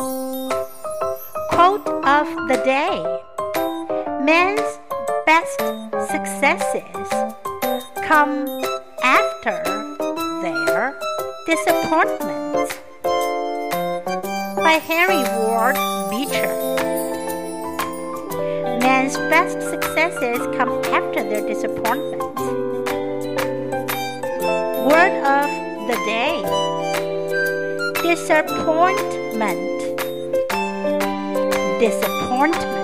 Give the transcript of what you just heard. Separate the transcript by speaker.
Speaker 1: Quote of the day Men's best successes come after their disappointments. By Henry Ward Beecher. Men's best successes come after their disappointments. Word of the day Disappointment. Disappointment.